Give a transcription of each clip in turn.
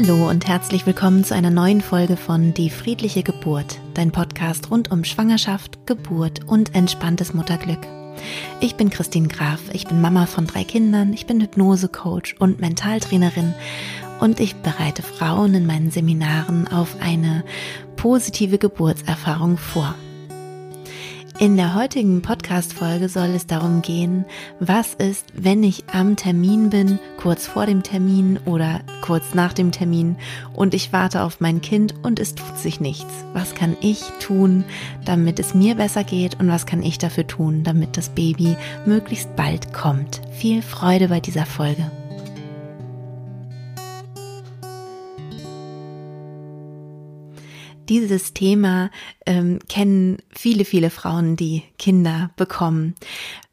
Hallo und herzlich willkommen zu einer neuen Folge von Die friedliche Geburt, dein Podcast rund um Schwangerschaft, Geburt und entspanntes Mutterglück. Ich bin Christine Graf, ich bin Mama von drei Kindern, ich bin Hypnosecoach und Mentaltrainerin und ich bereite Frauen in meinen Seminaren auf eine positive Geburtserfahrung vor. In der heutigen Podcast-Folge soll es darum gehen, was ist, wenn ich am Termin bin, kurz vor dem Termin oder kurz nach dem Termin und ich warte auf mein Kind und es tut sich nichts. Was kann ich tun, damit es mir besser geht und was kann ich dafür tun, damit das Baby möglichst bald kommt? Viel Freude bei dieser Folge. Dieses Thema ähm, kennen viele, viele Frauen, die Kinder bekommen.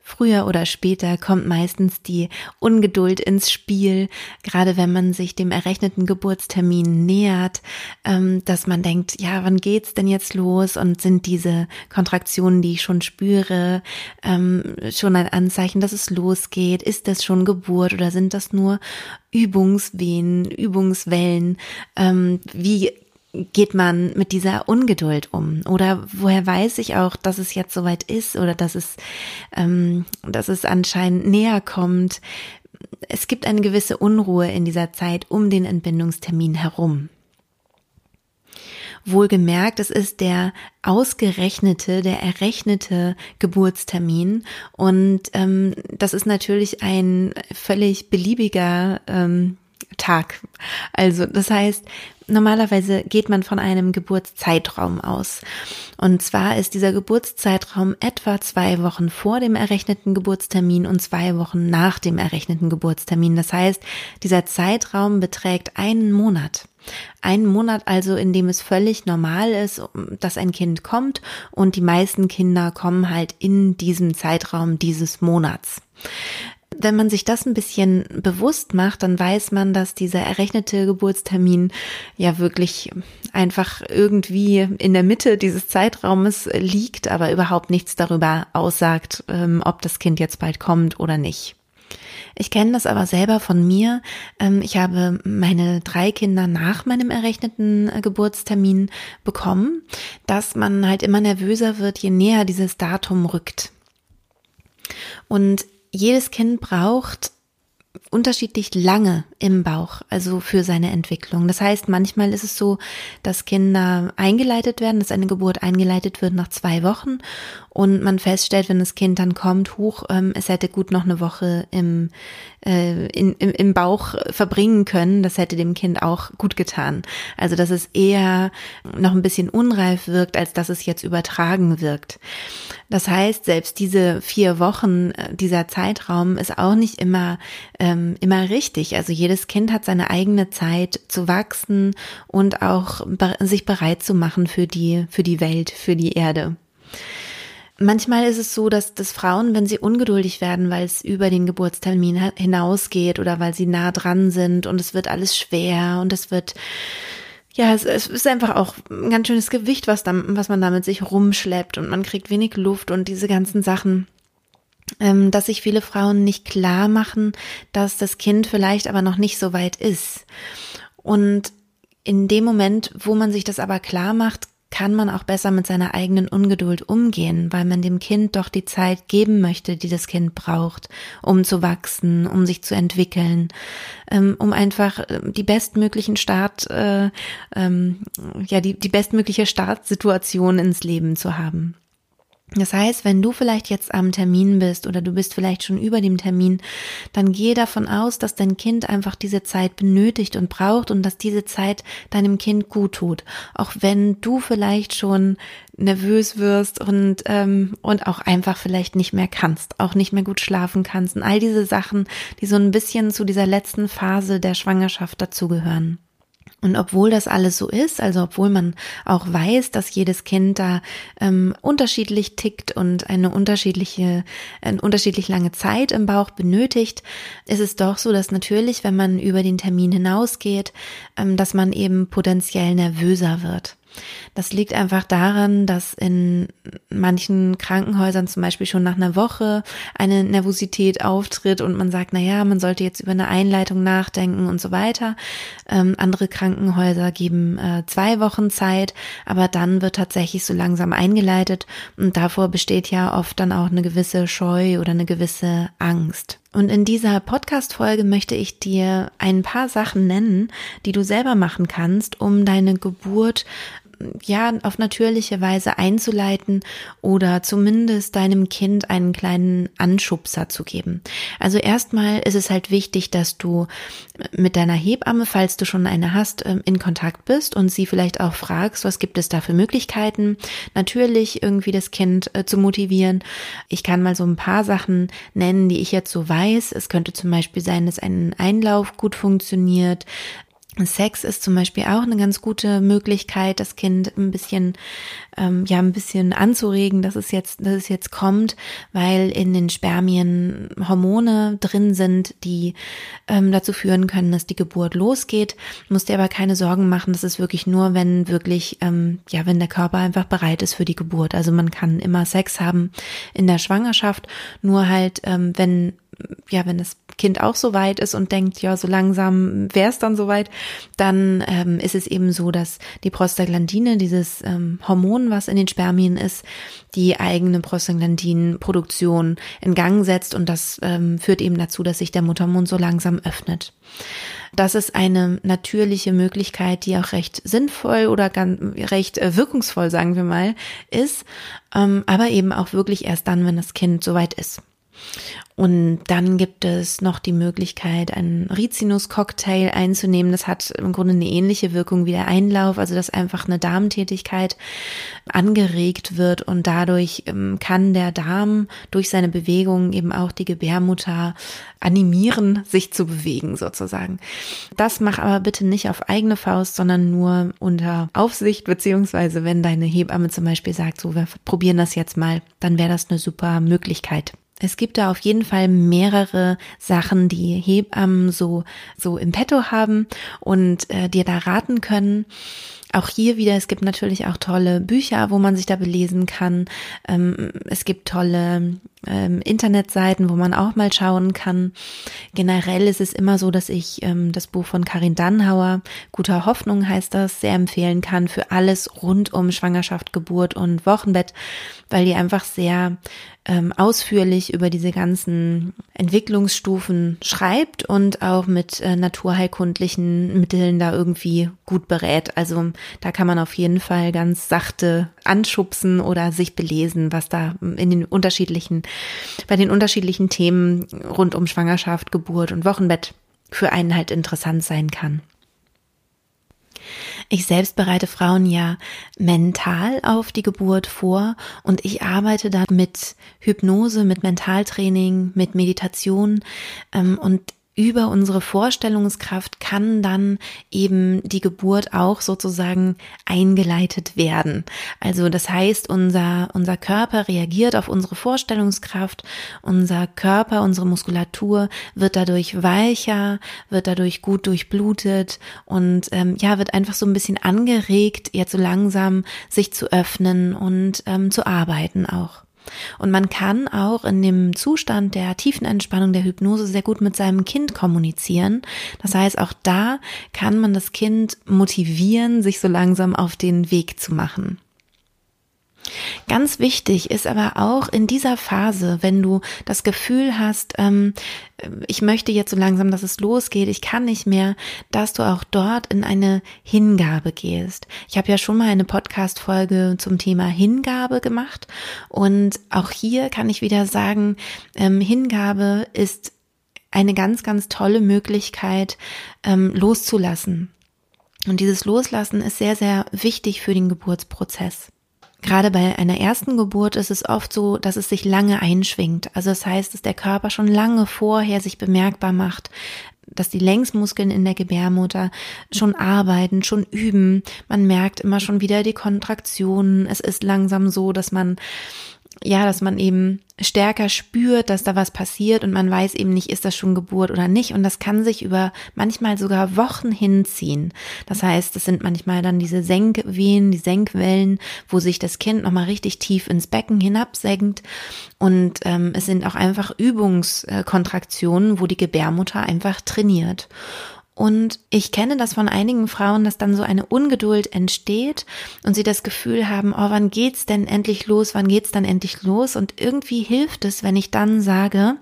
Früher oder später kommt meistens die Ungeduld ins Spiel, gerade wenn man sich dem errechneten Geburtstermin nähert, ähm, dass man denkt, ja, wann geht's denn jetzt los? Und sind diese Kontraktionen, die ich schon spüre, ähm, schon ein Anzeichen, dass es losgeht? Ist das schon Geburt oder sind das nur Übungswehen, Übungswellen? Ähm, wie geht man mit dieser Ungeduld um? Oder woher weiß ich auch, dass es jetzt soweit ist oder dass es, ähm, dass es anscheinend näher kommt? Es gibt eine gewisse Unruhe in dieser Zeit um den Entbindungstermin herum. Wohlgemerkt, es ist der ausgerechnete, der errechnete Geburtstermin und ähm, das ist natürlich ein völlig beliebiger ähm, Tag. Also das heißt, Normalerweise geht man von einem Geburtszeitraum aus. Und zwar ist dieser Geburtszeitraum etwa zwei Wochen vor dem errechneten Geburtstermin und zwei Wochen nach dem errechneten Geburtstermin. Das heißt, dieser Zeitraum beträgt einen Monat. Einen Monat also, in dem es völlig normal ist, dass ein Kind kommt und die meisten Kinder kommen halt in diesem Zeitraum dieses Monats. Wenn man sich das ein bisschen bewusst macht, dann weiß man, dass dieser errechnete Geburtstermin ja wirklich einfach irgendwie in der Mitte dieses Zeitraumes liegt, aber überhaupt nichts darüber aussagt, ähm, ob das Kind jetzt bald kommt oder nicht. Ich kenne das aber selber von mir. Ähm, ich habe meine drei Kinder nach meinem errechneten äh, Geburtstermin bekommen, dass man halt immer nervöser wird, je näher dieses Datum rückt. Und jedes Kind braucht unterschiedlich lange im Bauch, also für seine Entwicklung. Das heißt, manchmal ist es so, dass Kinder eingeleitet werden, dass eine Geburt eingeleitet wird nach zwei Wochen und man feststellt, wenn das Kind dann kommt, hoch, ähm, es hätte gut noch eine Woche im, äh, in, im, im Bauch verbringen können. Das hätte dem Kind auch gut getan. Also, dass es eher noch ein bisschen unreif wirkt, als dass es jetzt übertragen wirkt. Das heißt, selbst diese vier Wochen, äh, dieser Zeitraum ist auch nicht immer, ähm, immer richtig. Also jedes Kind hat seine eigene Zeit zu wachsen und auch sich bereit zu machen für die, für die Welt, für die Erde. Manchmal ist es so, dass, dass Frauen, wenn sie ungeduldig werden, weil es über den Geburtstermin hinausgeht oder weil sie nah dran sind und es wird alles schwer und es wird, ja, es, es ist einfach auch ein ganz schönes Gewicht, was, dann, was man da mit sich rumschleppt und man kriegt wenig Luft und diese ganzen Sachen ähm, dass sich viele Frauen nicht klar machen, dass das Kind vielleicht aber noch nicht so weit ist. Und in dem Moment, wo man sich das aber klar macht, kann man auch besser mit seiner eigenen Ungeduld umgehen, weil man dem Kind doch die Zeit geben möchte, die das Kind braucht, um zu wachsen, um sich zu entwickeln, ähm, um einfach äh, die bestmöglichen Start, äh, ähm, ja, die, die bestmögliche Startsituation ins Leben zu haben. Das heißt, wenn du vielleicht jetzt am Termin bist oder du bist vielleicht schon über dem Termin, dann geh davon aus, dass dein Kind einfach diese Zeit benötigt und braucht und dass diese Zeit deinem Kind gut tut. Auch wenn du vielleicht schon nervös wirst und, ähm, und auch einfach vielleicht nicht mehr kannst, auch nicht mehr gut schlafen kannst und all diese Sachen, die so ein bisschen zu dieser letzten Phase der Schwangerschaft dazugehören. Und obwohl das alles so ist, also obwohl man auch weiß, dass jedes Kind da ähm, unterschiedlich tickt und eine unterschiedliche, eine unterschiedlich lange Zeit im Bauch benötigt, ist es doch so, dass natürlich, wenn man über den Termin hinausgeht, ähm, dass man eben potenziell nervöser wird. Das liegt einfach daran, dass in manchen Krankenhäusern zum Beispiel schon nach einer Woche eine Nervosität auftritt und man sagt, na ja, man sollte jetzt über eine Einleitung nachdenken und so weiter. Ähm, andere Krankenhäuser geben äh, zwei Wochen Zeit, aber dann wird tatsächlich so langsam eingeleitet und davor besteht ja oft dann auch eine gewisse Scheu oder eine gewisse Angst. Und in dieser Podcast-Folge möchte ich dir ein paar Sachen nennen, die du selber machen kannst, um deine Geburt ja, auf natürliche Weise einzuleiten oder zumindest deinem Kind einen kleinen Anschubser zu geben. Also erstmal ist es halt wichtig, dass du mit deiner Hebamme, falls du schon eine hast, ähm, in Kontakt bist und sie vielleicht auch fragst, was gibt es da für Möglichkeiten, natürlich irgendwie das Kind äh, zu motivieren. Ich kann mal so ein paar Sachen nennen, die ich jetzt so weiß. Es könnte zum Beispiel sein, dass ein Einlauf gut funktioniert, Sex ist zum Beispiel auch eine ganz gute Möglichkeit, das Kind ein bisschen, ähm, ja, ein bisschen anzuregen, dass es jetzt, dass es jetzt kommt, weil in den Spermien Hormone drin sind, die ähm, dazu führen können, dass die Geburt losgeht. Musst dir aber keine Sorgen machen, das ist wirklich nur, wenn wirklich, ähm, ja, wenn der Körper einfach bereit ist für die Geburt. Also man kann immer Sex haben in der Schwangerschaft, nur halt, ähm, wenn ja, wenn das Kind auch so weit ist und denkt, ja, so langsam wäre es dann soweit, dann ähm, ist es eben so, dass die Prostaglandine, dieses ähm, Hormon, was in den Spermien ist, die eigene Prostaglandinproduktion in Gang setzt und das ähm, führt eben dazu, dass sich der Muttermund so langsam öffnet. Das ist eine natürliche Möglichkeit, die auch recht sinnvoll oder ganz, recht äh, wirkungsvoll, sagen wir mal, ist, ähm, aber eben auch wirklich erst dann, wenn das Kind soweit ist. Und dann gibt es noch die Möglichkeit, einen Rizinus-Cocktail einzunehmen. Das hat im Grunde eine ähnliche Wirkung wie der Einlauf, also dass einfach eine Darmtätigkeit angeregt wird und dadurch ähm, kann der Darm durch seine Bewegungen eben auch die Gebärmutter animieren, sich zu bewegen sozusagen. Das mach aber bitte nicht auf eigene Faust, sondern nur unter Aufsicht, beziehungsweise wenn deine Hebamme zum Beispiel sagt, so wir probieren das jetzt mal, dann wäre das eine super Möglichkeit. Es gibt da auf jeden Fall mehrere Sachen, die Hebammen so, so im Petto haben und äh, dir da raten können. Auch hier wieder, es gibt natürlich auch tolle Bücher, wo man sich da belesen kann. Ähm, es gibt tolle ähm, Internetseiten, wo man auch mal schauen kann. Generell ist es immer so, dass ich ähm, das Buch von Karin Dannhauer, Guter Hoffnung heißt das, sehr empfehlen kann für alles rund um Schwangerschaft, Geburt und Wochenbett, weil die einfach sehr ähm, ausführlich über diese ganzen Entwicklungsstufen schreibt und auch mit äh, naturheilkundlichen Mitteln da irgendwie gut berät. Also da kann man auf jeden Fall ganz sachte anschubsen oder sich belesen, was da in den unterschiedlichen, bei den unterschiedlichen Themen rund um Schwangerschaft, Geburt und Wochenbett für einen halt interessant sein kann. Ich selbst bereite Frauen ja mental auf die Geburt vor und ich arbeite da mit Hypnose, mit Mentaltraining, mit Meditation ähm, und über unsere Vorstellungskraft kann dann eben die Geburt auch sozusagen eingeleitet werden. Also das heißt, unser, unser Körper reagiert auf unsere Vorstellungskraft, unser Körper, unsere Muskulatur wird dadurch weicher, wird dadurch gut durchblutet und ähm, ja, wird einfach so ein bisschen angeregt, jetzt so langsam sich zu öffnen und ähm, zu arbeiten auch. Und man kann auch in dem Zustand der tiefen Entspannung der Hypnose sehr gut mit seinem Kind kommunizieren. Das heißt, auch da kann man das Kind motivieren, sich so langsam auf den Weg zu machen. Ganz wichtig ist aber auch in dieser Phase, wenn du das Gefühl hast, ähm, ich möchte jetzt so langsam, dass es losgeht, ich kann nicht mehr, dass du auch dort in eine Hingabe gehst. Ich habe ja schon mal eine Podcast-Folge zum Thema Hingabe gemacht und auch hier kann ich wieder sagen, ähm, Hingabe ist eine ganz, ganz tolle Möglichkeit, ähm, loszulassen. Und dieses Loslassen ist sehr, sehr wichtig für den Geburtsprozess. Gerade bei einer ersten Geburt ist es oft so, dass es sich lange einschwingt. Also das heißt, dass der Körper schon lange vorher sich bemerkbar macht, dass die Längsmuskeln in der Gebärmutter schon arbeiten, schon üben. Man merkt immer schon wieder die Kontraktionen. Es ist langsam so, dass man ja, dass man eben stärker spürt, dass da was passiert und man weiß eben nicht, ist das schon Geburt oder nicht. Und das kann sich über manchmal sogar Wochen hinziehen. Das heißt, es sind manchmal dann diese Senkwehen, die Senkwellen, wo sich das Kind nochmal richtig tief ins Becken hinabsenkt. Und ähm, es sind auch einfach Übungskontraktionen, wo die Gebärmutter einfach trainiert. Und ich kenne das von einigen Frauen, dass dann so eine Ungeduld entsteht und sie das Gefühl haben, oh, wann geht's denn endlich los? Wann geht's dann endlich los? Und irgendwie hilft es, wenn ich dann sage,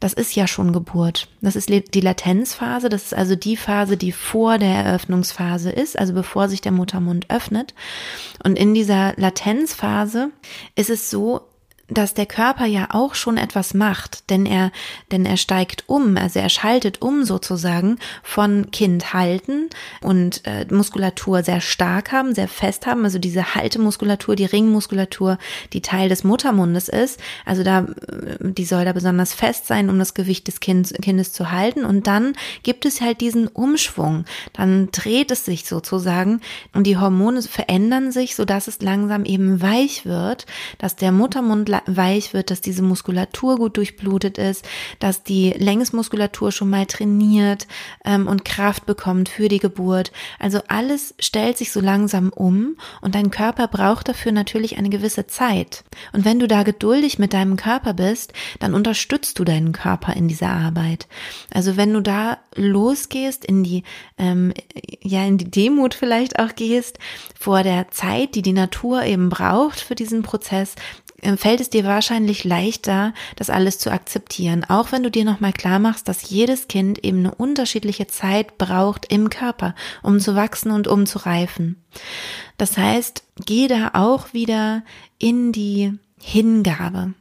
das ist ja schon Geburt. Das ist die Latenzphase. Das ist also die Phase, die vor der Eröffnungsphase ist, also bevor sich der Muttermund öffnet. Und in dieser Latenzphase ist es so, dass der Körper ja auch schon etwas macht, denn er, denn er steigt um, also er schaltet um sozusagen von Kind halten und äh, Muskulatur sehr stark haben, sehr fest haben, also diese Haltemuskulatur, die Ringmuskulatur, die Teil des Muttermundes ist, also da, äh, die soll da besonders fest sein, um das Gewicht des kind, Kindes zu halten. Und dann gibt es halt diesen Umschwung, dann dreht es sich sozusagen und die Hormone verändern sich, so dass es langsam eben weich wird, dass der Muttermund weich wird, dass diese Muskulatur gut durchblutet ist, dass die Längsmuskulatur schon mal trainiert ähm, und Kraft bekommt für die Geburt. Also alles stellt sich so langsam um und dein Körper braucht dafür natürlich eine gewisse Zeit. Und wenn du da geduldig mit deinem Körper bist, dann unterstützt du deinen Körper in dieser Arbeit. Also wenn du da losgehst in die ähm, ja in die Demut vielleicht auch gehst vor der Zeit, die die Natur eben braucht für diesen Prozess, fällt es dir wahrscheinlich leichter, das alles zu akzeptieren, auch wenn du dir nochmal klar machst, dass jedes Kind eben eine unterschiedliche Zeit braucht im Körper, um zu wachsen und um zu reifen. Das heißt, geh da auch wieder in die Hingabe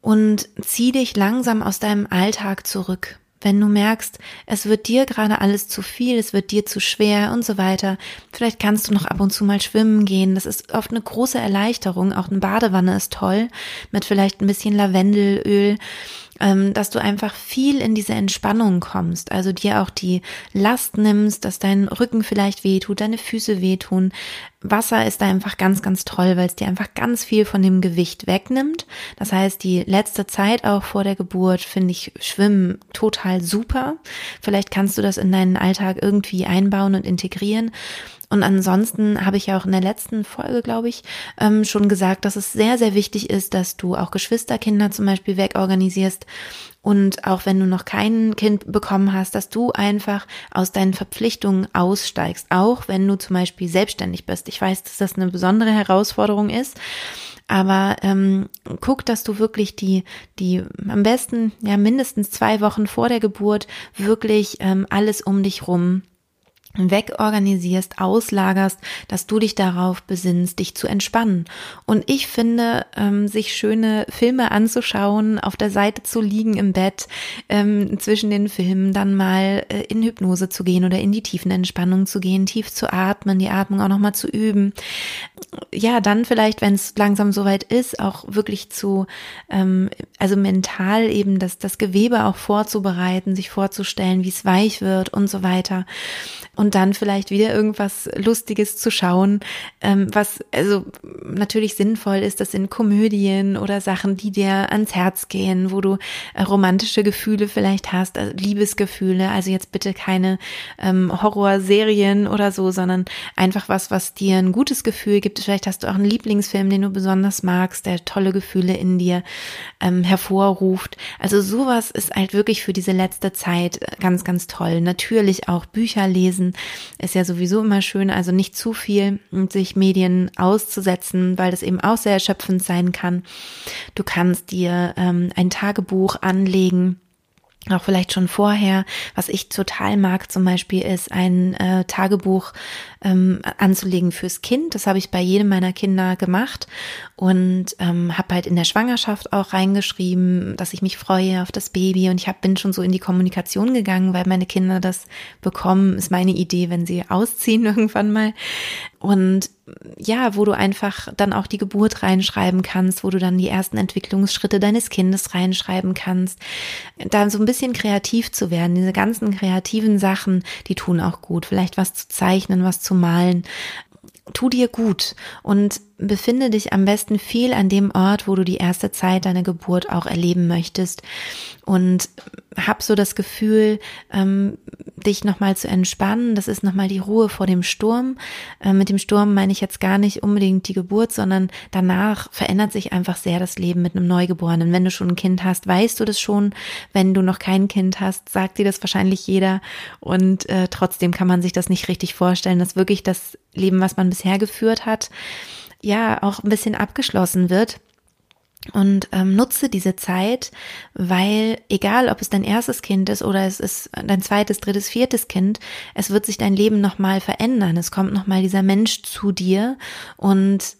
und zieh dich langsam aus deinem Alltag zurück. Wenn du merkst, es wird dir gerade alles zu viel, es wird dir zu schwer und so weiter, vielleicht kannst du noch ab und zu mal schwimmen gehen. Das ist oft eine große Erleichterung. Auch eine Badewanne ist toll mit vielleicht ein bisschen Lavendelöl ähm, dass du einfach viel in diese Entspannung kommst, also dir auch die Last nimmst, dass dein Rücken vielleicht wehtut, deine Füße wehtun. Wasser ist da einfach ganz, ganz toll, weil es dir einfach ganz viel von dem Gewicht wegnimmt. Das heißt, die letzte Zeit auch vor der Geburt finde ich Schwimmen total super. Vielleicht kannst du das in deinen Alltag irgendwie einbauen und integrieren. Und ansonsten habe ich ja auch in der letzten Folge, glaube ich, ähm, schon gesagt, dass es sehr, sehr wichtig ist, dass du auch Geschwisterkinder zum Beispiel wegorganisierst. Und auch wenn du noch kein Kind bekommen hast, dass du einfach aus deinen Verpflichtungen aussteigst, auch wenn du zum Beispiel selbstständig bist. Ich weiß, dass das eine besondere Herausforderung ist. Aber ähm, guck, dass du wirklich die, die am besten ja mindestens zwei Wochen vor der Geburt wirklich ähm, alles um dich rum wegorganisierst, auslagerst, dass du dich darauf besinnst, dich zu entspannen. Und ich finde, ähm, sich schöne Filme anzuschauen, auf der Seite zu liegen im Bett, ähm, zwischen den Filmen dann mal äh, in Hypnose zu gehen oder in die tiefen Entspannung zu gehen, tief zu atmen, die Atmung auch nochmal zu üben. Ja, dann vielleicht, wenn es langsam soweit ist, auch wirklich zu, ähm, also mental eben das, das Gewebe auch vorzubereiten, sich vorzustellen, wie es weich wird und so weiter und dann vielleicht wieder irgendwas Lustiges zu schauen, ähm, was also natürlich sinnvoll ist. Das sind Komödien oder Sachen, die dir ans Herz gehen, wo du äh, romantische Gefühle vielleicht hast, also Liebesgefühle. Also jetzt bitte keine ähm, Horrorserien oder so, sondern einfach was, was dir ein gutes Gefühl gibt. Vielleicht hast du auch einen Lieblingsfilm, den du besonders magst, der tolle Gefühle in dir ähm, hervorruft. Also sowas ist halt wirklich für diese letzte Zeit ganz, ganz toll. Natürlich auch Bücher lesen ist ja sowieso immer schön, also nicht zu viel und sich Medien auszusetzen, weil das eben auch sehr erschöpfend sein kann. Du kannst dir ähm, ein Tagebuch anlegen auch vielleicht schon vorher. Was ich total mag zum Beispiel ist ein äh, Tagebuch ähm, anzulegen fürs Kind. Das habe ich bei jedem meiner Kinder gemacht und ähm, habe halt in der Schwangerschaft auch reingeschrieben, dass ich mich freue auf das Baby und ich hab, bin schon so in die Kommunikation gegangen, weil meine Kinder das bekommen, ist meine Idee, wenn sie ausziehen irgendwann mal. Und ja, wo du einfach dann auch die Geburt reinschreiben kannst, wo du dann die ersten Entwicklungsschritte deines Kindes reinschreiben kannst. Da so ein bisschen kreativ zu werden, diese ganzen kreativen Sachen, die tun auch gut. Vielleicht was zu zeichnen, was zu malen. Tu dir gut. Und befinde dich am besten viel an dem Ort, wo du die erste Zeit deiner Geburt auch erleben möchtest und hab so das Gefühl, ähm, dich nochmal zu entspannen. Das ist nochmal die Ruhe vor dem Sturm. Äh, mit dem Sturm meine ich jetzt gar nicht unbedingt die Geburt, sondern danach verändert sich einfach sehr das Leben mit einem Neugeborenen. Wenn du schon ein Kind hast, weißt du das schon. Wenn du noch kein Kind hast, sagt dir das wahrscheinlich jeder. Und äh, trotzdem kann man sich das nicht richtig vorstellen, dass wirklich das Leben, was man bisher geführt hat, ja auch ein bisschen abgeschlossen wird. Und ähm, nutze diese Zeit, weil egal, ob es dein erstes Kind ist oder es ist dein zweites, drittes, viertes Kind, es wird sich dein Leben nochmal verändern. Es kommt nochmal dieser Mensch zu dir und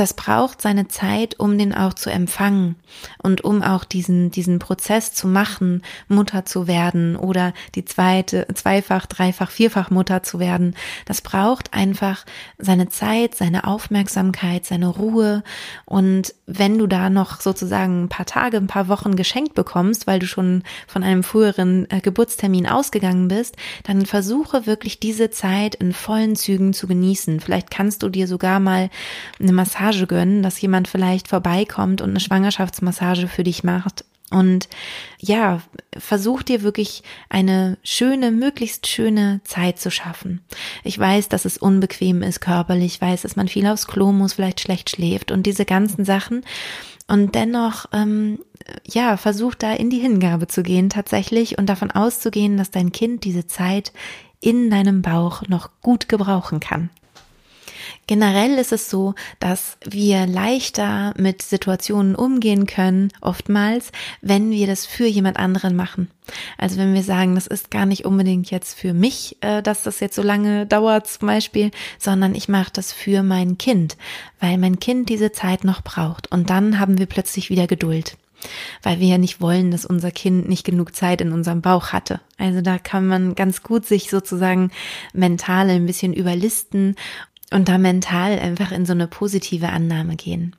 das braucht seine Zeit, um den auch zu empfangen und um auch diesen, diesen Prozess zu machen, Mutter zu werden oder die zweite, zweifach, dreifach, vierfach Mutter zu werden. Das braucht einfach seine Zeit, seine Aufmerksamkeit, seine Ruhe. Und wenn du da noch sozusagen ein paar Tage, ein paar Wochen geschenkt bekommst, weil du schon von einem früheren äh, Geburtstermin ausgegangen bist, dann versuche wirklich diese Zeit in vollen Zügen zu genießen. Vielleicht kannst du dir sogar mal eine Massage Massage gönnen, dass jemand vielleicht vorbeikommt und eine Schwangerschaftsmassage für dich macht. Und ja, versuch dir wirklich eine schöne, möglichst schöne Zeit zu schaffen. Ich weiß, dass es unbequem ist körperlich, ich weiß, dass man viel aufs Klo muss, vielleicht schlecht schläft und diese ganzen Sachen. Und dennoch, ähm, ja, versuch da in die Hingabe zu gehen tatsächlich und davon auszugehen, dass dein Kind diese Zeit in deinem Bauch noch gut gebrauchen kann. Generell ist es so, dass wir leichter mit Situationen umgehen können, oftmals, wenn wir das für jemand anderen machen. Also wenn wir sagen, das ist gar nicht unbedingt jetzt für mich, äh, dass das jetzt so lange dauert zum Beispiel, sondern ich mache das für mein Kind, weil mein Kind diese Zeit noch braucht. Und dann haben wir plötzlich wieder Geduld weil wir ja nicht wollen, dass unser Kind nicht genug Zeit in unserem Bauch hatte. Also da kann man ganz gut sich sozusagen mental ein bisschen überlisten und da mental einfach in so eine positive Annahme gehen.